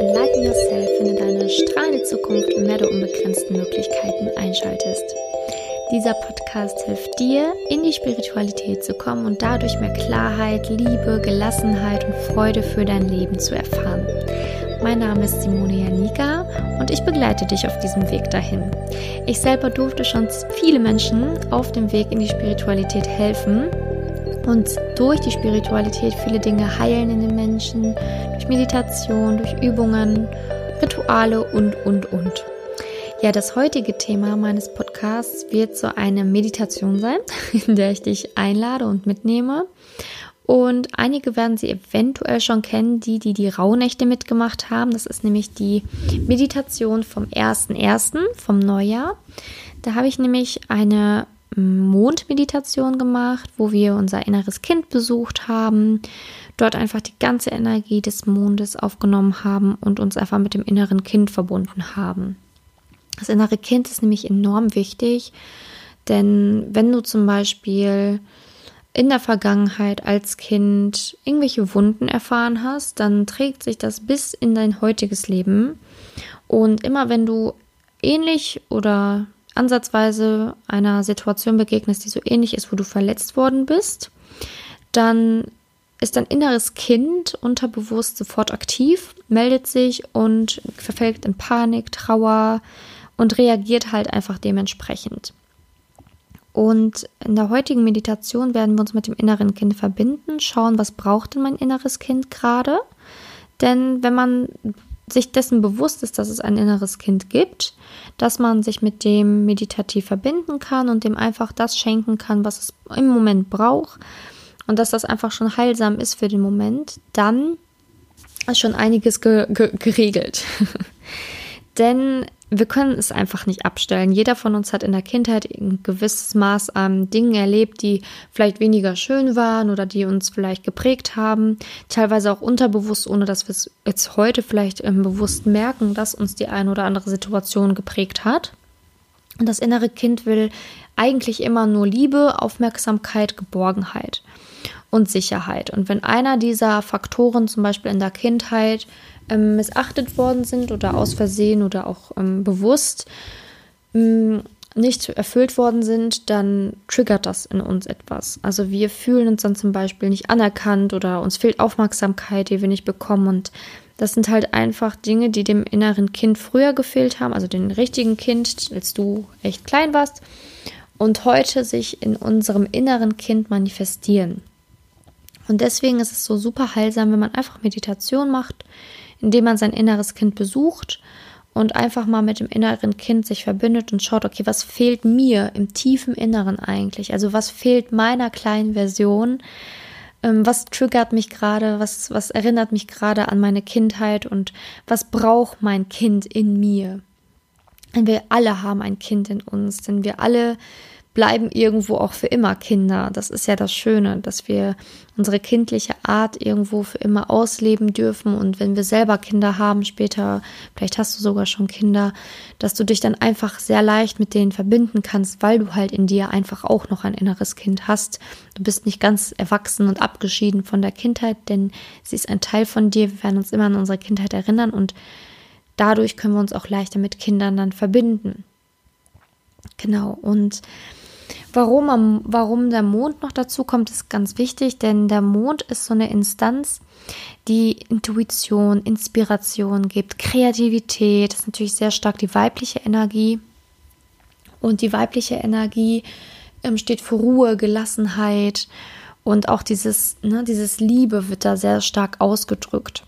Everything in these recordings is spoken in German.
Enlighten Yourself, du deine strahlende Zukunft im Meer der unbegrenzten Möglichkeiten einschaltest. Dieser Podcast hilft dir, in die Spiritualität zu kommen und dadurch mehr Klarheit, Liebe, Gelassenheit und Freude für dein Leben zu erfahren. Mein Name ist Simone Janika und ich begleite dich auf diesem Weg dahin. Ich selber durfte schon viele Menschen auf dem Weg in die Spiritualität helfen und durch die Spiritualität viele Dinge heilen in den Menschen, durch Meditation, durch Übungen, Rituale und, und, und. Ja, das heutige Thema meines Podcasts wird so eine Meditation sein, in der ich dich einlade und mitnehme. Und einige werden sie eventuell schon kennen, die, die die Rauhnächte mitgemacht haben. Das ist nämlich die Meditation vom 1.1. vom Neujahr. Da habe ich nämlich eine Mondmeditation gemacht, wo wir unser inneres Kind besucht haben, dort einfach die ganze Energie des Mondes aufgenommen haben und uns einfach mit dem inneren Kind verbunden haben. Das innere Kind ist nämlich enorm wichtig, denn wenn du zum Beispiel in der Vergangenheit als Kind irgendwelche Wunden erfahren hast, dann trägt sich das bis in dein heutiges Leben. Und immer wenn du ähnlich oder ansatzweise einer Situation begegnest, die so ähnlich ist, wo du verletzt worden bist, dann ist dein inneres Kind unterbewusst sofort aktiv, meldet sich und verfällt in Panik, Trauer und reagiert halt einfach dementsprechend. Und in der heutigen Meditation werden wir uns mit dem inneren Kind verbinden, schauen, was braucht denn mein inneres Kind gerade. Denn wenn man sich dessen bewusst ist, dass es ein inneres Kind gibt, dass man sich mit dem meditativ verbinden kann und dem einfach das schenken kann, was es im Moment braucht und dass das einfach schon heilsam ist für den Moment, dann ist schon einiges ge ge geregelt. Denn wir können es einfach nicht abstellen. Jeder von uns hat in der Kindheit ein gewisses Maß an Dingen erlebt, die vielleicht weniger schön waren oder die uns vielleicht geprägt haben. Teilweise auch unterbewusst, ohne dass wir es jetzt heute vielleicht ähm, bewusst merken, dass uns die eine oder andere Situation geprägt hat. Und das innere Kind will eigentlich immer nur Liebe, Aufmerksamkeit, Geborgenheit und Sicherheit. Und wenn einer dieser Faktoren zum Beispiel in der Kindheit ähm, missachtet worden sind oder aus Versehen oder auch ähm, bewusst ähm, nicht erfüllt worden sind, dann triggert das in uns etwas. Also wir fühlen uns dann zum Beispiel nicht anerkannt oder uns fehlt Aufmerksamkeit, die wir nicht bekommen. Und das sind halt einfach Dinge, die dem inneren Kind früher gefehlt haben, also dem richtigen Kind, als du echt klein warst, und heute sich in unserem inneren Kind manifestieren. Und deswegen ist es so super heilsam, wenn man einfach Meditation macht, indem man sein inneres Kind besucht und einfach mal mit dem inneren Kind sich verbindet und schaut, okay, was fehlt mir im tiefen Inneren eigentlich? Also was fehlt meiner kleinen Version? Ähm, was triggert mich gerade? Was, was erinnert mich gerade an meine Kindheit? Und was braucht mein Kind in mir? Denn wir alle haben ein Kind in uns, denn wir alle bleiben irgendwo auch für immer Kinder. Das ist ja das Schöne, dass wir unsere kindliche Art irgendwo für immer ausleben dürfen. Und wenn wir selber Kinder haben, später, vielleicht hast du sogar schon Kinder, dass du dich dann einfach sehr leicht mit denen verbinden kannst, weil du halt in dir einfach auch noch ein inneres Kind hast. Du bist nicht ganz erwachsen und abgeschieden von der Kindheit, denn sie ist ein Teil von dir. Wir werden uns immer an unsere Kindheit erinnern und dadurch können wir uns auch leichter mit Kindern dann verbinden. Genau. Und Warum, warum der Mond noch dazu kommt, ist ganz wichtig, denn der Mond ist so eine Instanz, die Intuition, Inspiration gibt, Kreativität, das ist natürlich sehr stark die weibliche Energie. Und die weibliche Energie ähm, steht für Ruhe, Gelassenheit und auch dieses, ne, dieses Liebe wird da sehr stark ausgedrückt.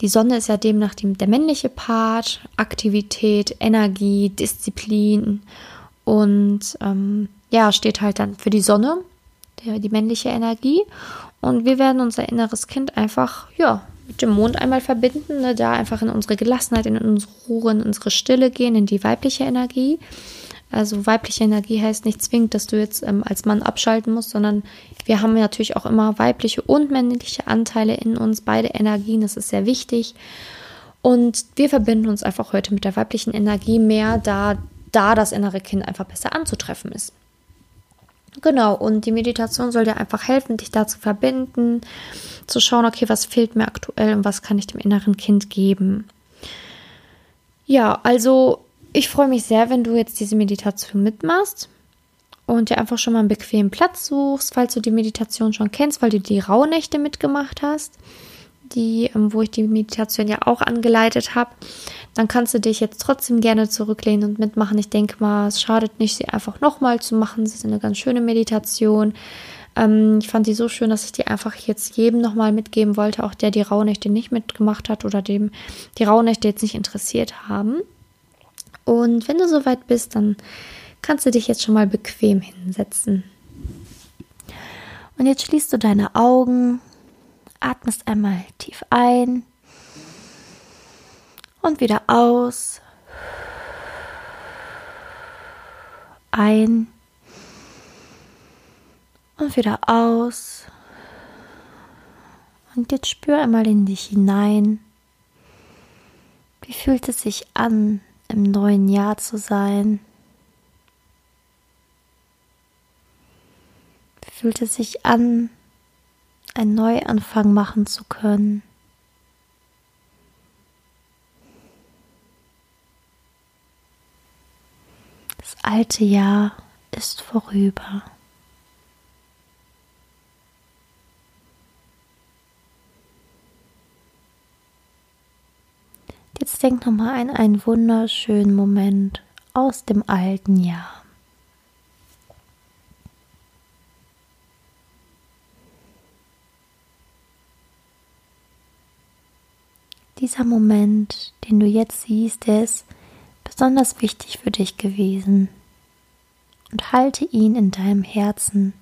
Die Sonne ist ja demnach die, der männliche Part, Aktivität, Energie, Disziplin und ähm, ja, steht halt dann für die Sonne, der, die männliche Energie. Und wir werden unser inneres Kind einfach, ja, mit dem Mond einmal verbinden, ne, da einfach in unsere Gelassenheit, in unsere Ruhe, in unsere Stille gehen, in die weibliche Energie. Also weibliche Energie heißt nicht zwingend, dass du jetzt ähm, als Mann abschalten musst, sondern wir haben natürlich auch immer weibliche und männliche Anteile in uns, beide Energien, das ist sehr wichtig. Und wir verbinden uns einfach heute mit der weiblichen Energie mehr, da, da das innere Kind einfach besser anzutreffen ist. Genau, und die Meditation soll dir einfach helfen, dich da zu verbinden, zu schauen, okay, was fehlt mir aktuell und was kann ich dem inneren Kind geben. Ja, also ich freue mich sehr, wenn du jetzt diese Meditation mitmachst und dir einfach schon mal einen bequemen Platz suchst, falls du die Meditation schon kennst, weil du die Rauhnächte mitgemacht hast, die, ähm, wo ich die Meditation ja auch angeleitet habe. Dann kannst du dich jetzt trotzdem gerne zurücklehnen und mitmachen. Ich denke mal, es schadet nicht, sie einfach nochmal zu machen. Sie ist eine ganz schöne Meditation. Ähm, ich fand die so schön, dass ich die einfach jetzt jedem nochmal mitgeben wollte, auch der die Rauhnächte nicht mitgemacht hat oder dem die Rauhnächte jetzt nicht interessiert haben. Und wenn du soweit bist, dann kannst du dich jetzt schon mal bequem hinsetzen. Und jetzt schließt du deine Augen, atmest einmal tief ein und wieder aus. Ein und wieder aus. Und jetzt spür einmal in dich hinein. Wie fühlt es sich an, im neuen Jahr zu sein? Wie fühlt es sich an, einen Neuanfang machen zu können? Das alte Jahr ist vorüber. Jetzt denk nochmal an einen wunderschönen Moment aus dem alten Jahr. Dieser Moment, den du jetzt siehst, der ist besonders wichtig für dich gewesen. Und halte ihn in deinem Herzen.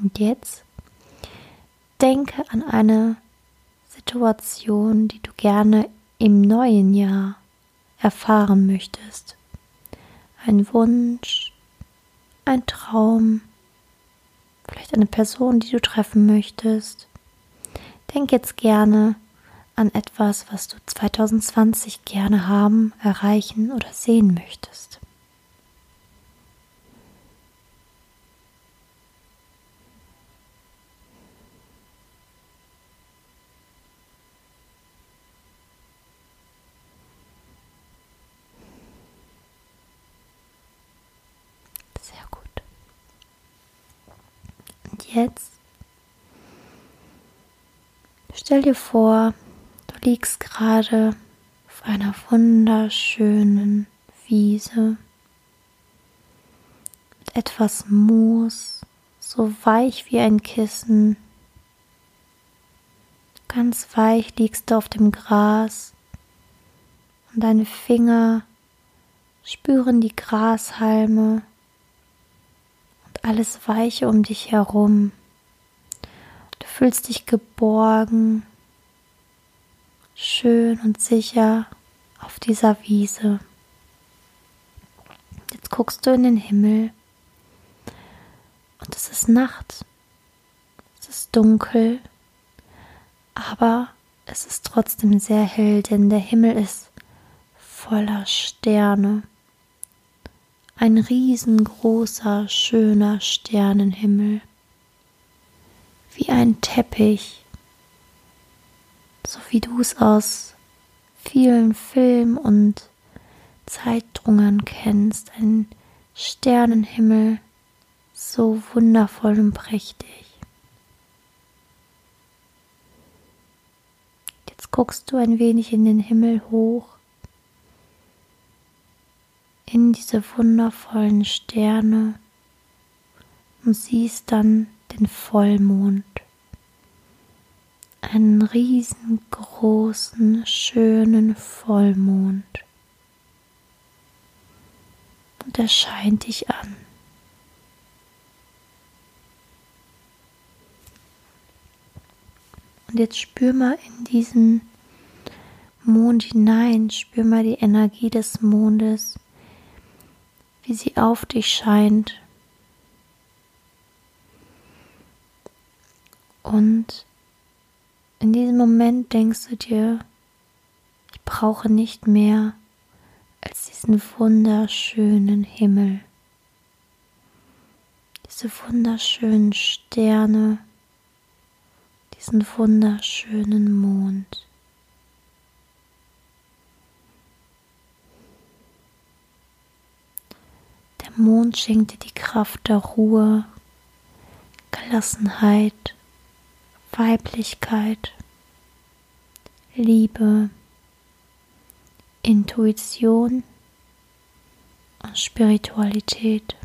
Und jetzt denke an eine Situation, die du gerne im neuen Jahr erfahren möchtest. Ein Wunsch, ein Traum, vielleicht eine Person, die du treffen möchtest. Denk jetzt gerne an etwas, was du 2020 gerne haben, erreichen oder sehen möchtest. jetzt stell dir vor, du liegst gerade auf einer wunderschönen Wiese mit etwas Moos, so weich wie ein Kissen. Ganz weich liegst du auf dem Gras und deine Finger spüren die Grashalme alles Weiche um dich herum. Fühlst dich geborgen, schön und sicher auf dieser Wiese. Jetzt guckst du in den Himmel und es ist Nacht. Es ist dunkel, aber es ist trotzdem sehr hell, denn der Himmel ist voller Sterne ein riesengroßer, schöner Sternenhimmel, wie ein Teppich, so wie du es aus vielen Filmen und Zeitdrungen kennst, ein Sternenhimmel, so wundervoll und prächtig. Jetzt guckst du ein wenig in den Himmel hoch in diese wundervollen Sterne und siehst dann den Vollmond. Einen riesengroßen, schönen Vollmond. Und er scheint dich an. Und jetzt spür mal in diesen Mond hinein, spür mal die Energie des Mondes wie sie auf dich scheint. Und in diesem Moment denkst du dir, ich brauche nicht mehr als diesen wunderschönen Himmel, diese wunderschönen Sterne, diesen wunderschönen Mond. Der Mond schenkt dir die Kraft der Ruhe, Gelassenheit Weiblichkeit, Liebe, Intuition und Spiritualität.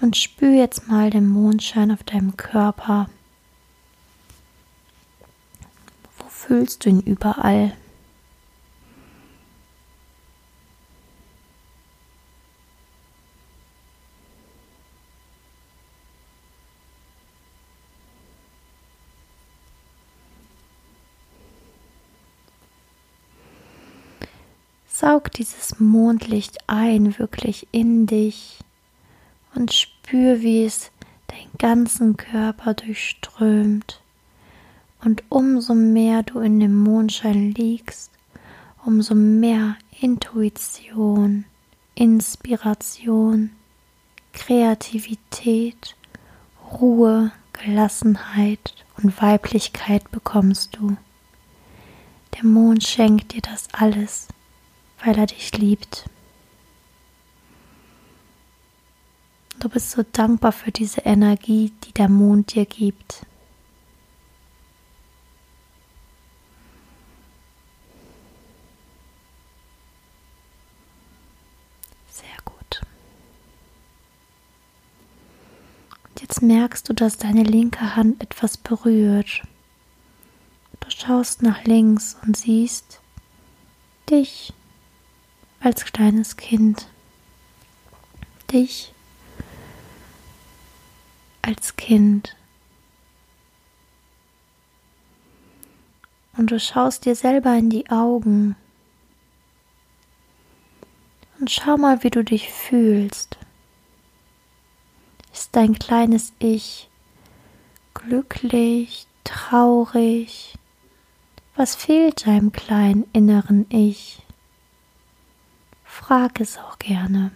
Und spür jetzt mal den Mondschein auf deinem Körper. Wo fühlst du ihn überall? Saug dieses Mondlicht ein, wirklich in dich und spür, wie es deinen ganzen Körper durchströmt. Und umso mehr du in dem Mondschein liegst, umso mehr Intuition, Inspiration, Kreativität, Ruhe, Gelassenheit und Weiblichkeit bekommst du. Der Mond schenkt dir das alles weil er dich liebt. Du bist so dankbar für diese Energie, die der Mond dir gibt. Sehr gut. Und jetzt merkst du, dass deine linke Hand etwas berührt. Du schaust nach links und siehst dich als kleines Kind, dich als Kind. Und du schaust dir selber in die Augen und schau mal, wie du dich fühlst. Ist dein kleines Ich glücklich, traurig? Was fehlt deinem kleinen inneren Ich? Frag es auch gerne.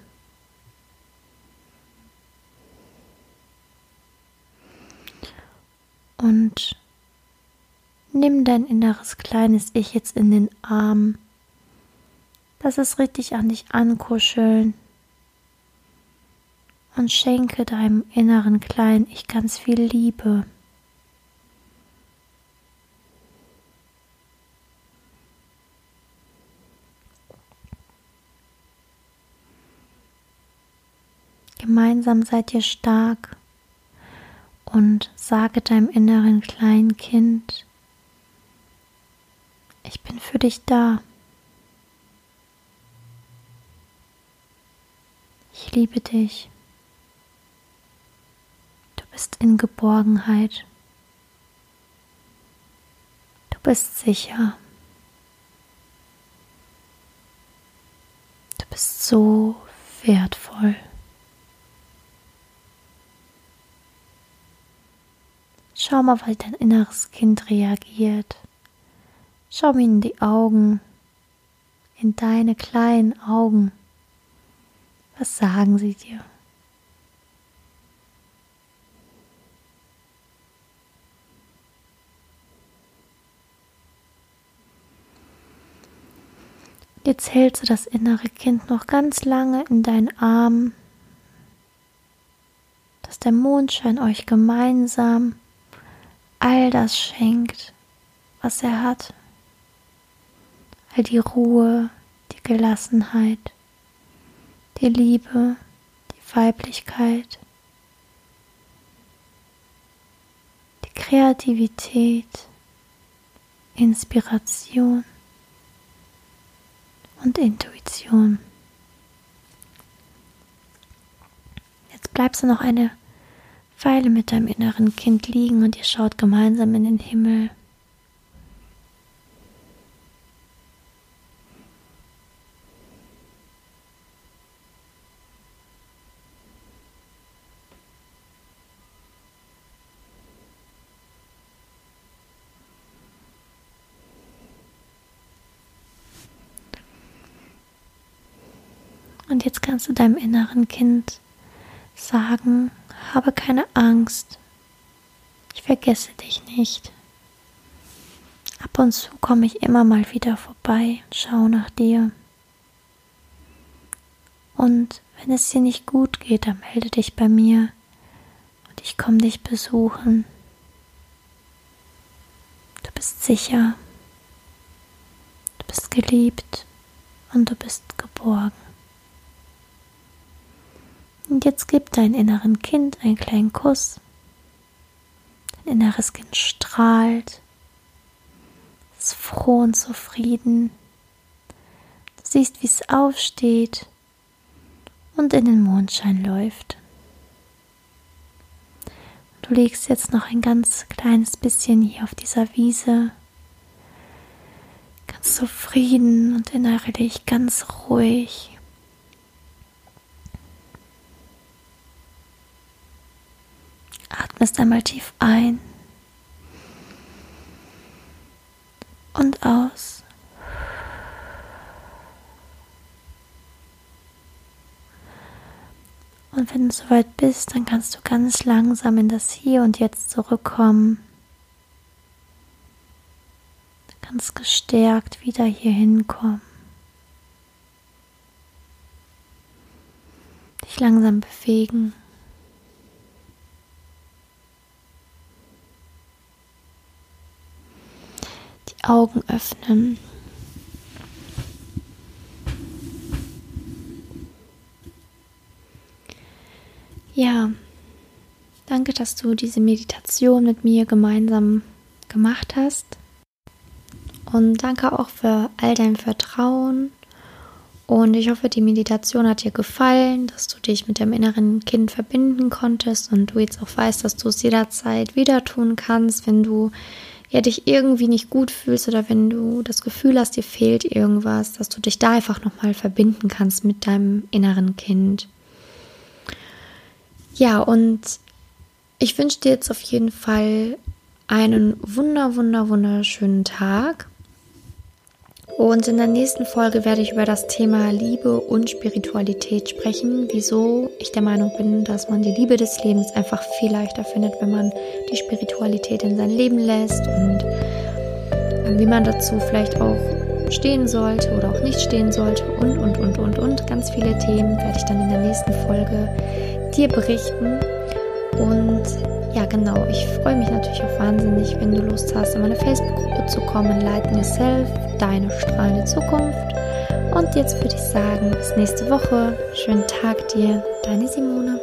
Und nimm dein inneres kleines Ich jetzt in den Arm. Lass es richtig an dich ankuscheln. Und schenke deinem inneren kleinen Ich ganz viel Liebe. Gemeinsam seid ihr stark und sage deinem inneren kleinen Kind, ich bin für dich da. Ich liebe dich. Du bist in Geborgenheit. Du bist sicher. Du bist so wertvoll. Schau mal, wie dein inneres Kind reagiert. Schau mir in die Augen, in deine kleinen Augen. Was sagen sie dir? Jetzt hältst du das innere Kind noch ganz lange in deinen Armen, dass der Mondschein euch gemeinsam all das schenkt, was er hat. All die Ruhe, die Gelassenheit, die Liebe, die Weiblichkeit, die Kreativität, Inspiration und Intuition. Jetzt bleibst du noch eine Weile mit deinem inneren Kind liegen und ihr schaut gemeinsam in den Himmel. Und jetzt kannst du deinem inneren Kind sagen, habe keine Angst. Ich vergesse dich nicht. Ab und zu komme ich immer mal wieder vorbei und schaue nach dir. Und Wenn es dir nicht gut geht, dann melde dich bei mir und ich komme dich besuchen. Du bist sicher, du bist geliebt und du bist geborgen. Und jetzt gib dein inneren Kind einen kleinen Kuss. Dein inneres Kind strahlt, ist froh und zufrieden. Du siehst, wie es aufsteht und in den Mondschein läuft. Du legst jetzt noch ein ganz kleines bisschen hier auf dieser Wiese, ganz zufrieden und innerlich ganz ruhig. Atmest einmal tief ein und aus. Und wenn du soweit bist, dann kannst du ganz langsam in das Hier und Jetzt zurückkommen. Ganz gestärkt wieder hier hinkommen. Dich langsam bewegen. Augen öffnen. Ja, danke, dass du diese Meditation mit mir gemeinsam gemacht hast. Und danke auch für all dein Vertrauen. Und ich hoffe, die Meditation hat dir gefallen, dass du dich mit dem inneren Kind verbinden konntest und du jetzt auch weißt, dass du es jederzeit wieder tun kannst, wenn du ja dich irgendwie nicht gut fühlst oder wenn du das Gefühl hast, dir fehlt irgendwas, dass du dich da einfach nochmal verbinden kannst mit deinem inneren Kind. Ja, und ich wünsche dir jetzt auf jeden Fall einen wunder, wunder, wunderschönen Tag. Und in der nächsten Folge werde ich über das Thema Liebe und Spiritualität sprechen, wieso ich der Meinung bin, dass man die Liebe des Lebens einfach viel leichter findet, wenn man die Spiritualität in sein Leben lässt und wie man dazu vielleicht auch stehen sollte oder auch nicht stehen sollte und, und, und, und, und. Ganz viele Themen werde ich dann in der nächsten Folge dir berichten. Und ja, genau, ich freue mich natürlich auch wahnsinnig, wenn du Lust hast, in meine Facebook-Gruppe zu kommen. Light Yourself, deine strahlende Zukunft. Und jetzt würde ich sagen, bis nächste Woche. Schönen Tag dir, deine Simone.